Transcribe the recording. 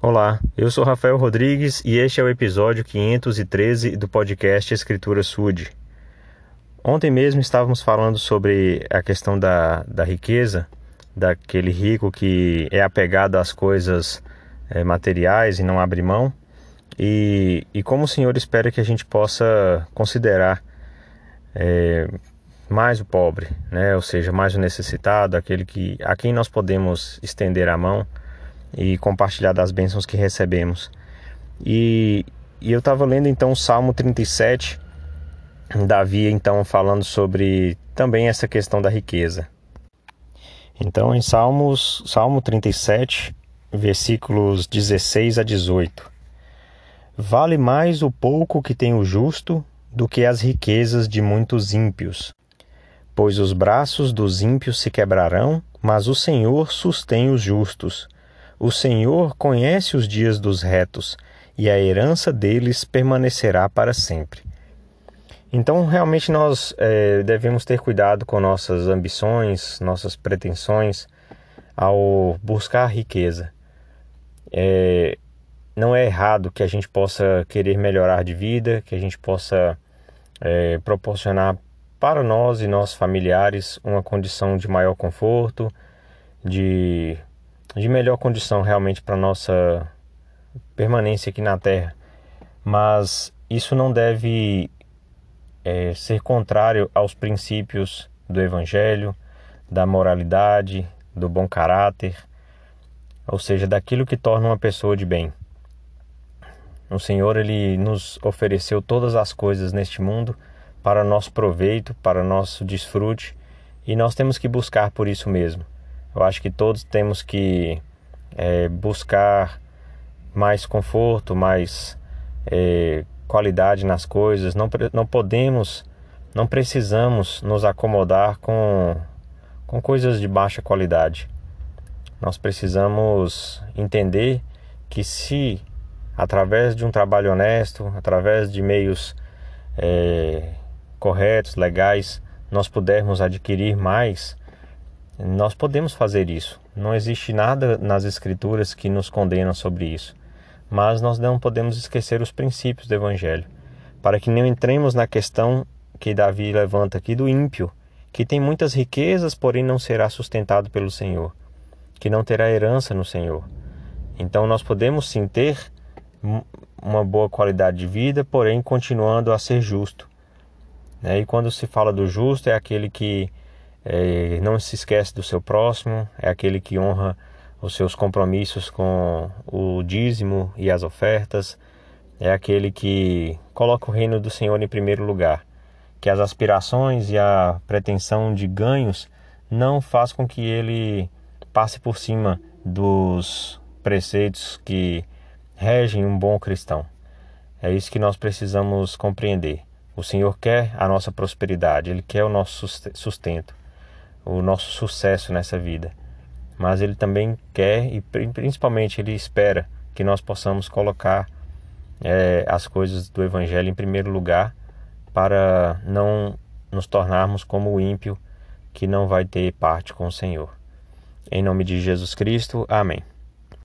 Olá, eu sou Rafael Rodrigues e este é o episódio 513 do podcast Escritura Sud. Ontem mesmo estávamos falando sobre a questão da, da riqueza, daquele rico que é apegado às coisas é, materiais e não abre mão, e, e como o Senhor espera que a gente possa considerar é, mais o pobre, né? ou seja, mais o necessitado, aquele que, a quem nós podemos estender a mão e compartilhar das bênçãos que recebemos. E, e eu estava lendo então o Salmo 37, Davi então falando sobre também essa questão da riqueza. Então em Salmos, Salmo 37, versículos 16 a 18. Vale mais o pouco que tem o justo do que as riquezas de muitos ímpios. Pois os braços dos ímpios se quebrarão, mas o Senhor sustém os justos. O Senhor conhece os dias dos retos, e a herança deles permanecerá para sempre. Então, realmente, nós é, devemos ter cuidado com nossas ambições, nossas pretensões ao buscar riqueza. É, não é errado que a gente possa querer melhorar de vida, que a gente possa é, proporcionar para nós e nossos familiares uma condição de maior conforto, de de melhor condição realmente para nossa permanência aqui na Terra. Mas isso não deve é, ser contrário aos princípios do Evangelho, da moralidade, do bom caráter, ou seja, daquilo que torna uma pessoa de bem. O Senhor ele nos ofereceu todas as coisas neste mundo para nosso proveito, para nosso desfrute, e nós temos que buscar por isso mesmo. Eu acho que todos temos que é, buscar mais conforto, mais é, qualidade nas coisas. Não, não podemos, não precisamos nos acomodar com, com coisas de baixa qualidade. Nós precisamos entender que se através de um trabalho honesto, através de meios é, corretos, legais, nós pudermos adquirir mais, nós podemos fazer isso. Não existe nada nas Escrituras que nos condena sobre isso. Mas nós não podemos esquecer os princípios do Evangelho, para que não entremos na questão que Davi levanta aqui do ímpio, que tem muitas riquezas, porém não será sustentado pelo Senhor, que não terá herança no Senhor. Então nós podemos sim ter uma boa qualidade de vida, porém continuando a ser justo. Né? E quando se fala do justo, é aquele que é, não se esquece do seu próximo, é aquele que honra os seus compromissos com o dízimo e as ofertas, é aquele que coloca o reino do Senhor em primeiro lugar, que as aspirações e a pretensão de ganhos não faz com que ele passe por cima dos preceitos que regem um bom cristão. É isso que nós precisamos compreender. O Senhor quer a nossa prosperidade, Ele quer o nosso sustento o nosso sucesso nessa vida. Mas Ele também quer e principalmente Ele espera que nós possamos colocar é, as coisas do Evangelho em primeiro lugar para não nos tornarmos como o ímpio que não vai ter parte com o Senhor. Em nome de Jesus Cristo, amém.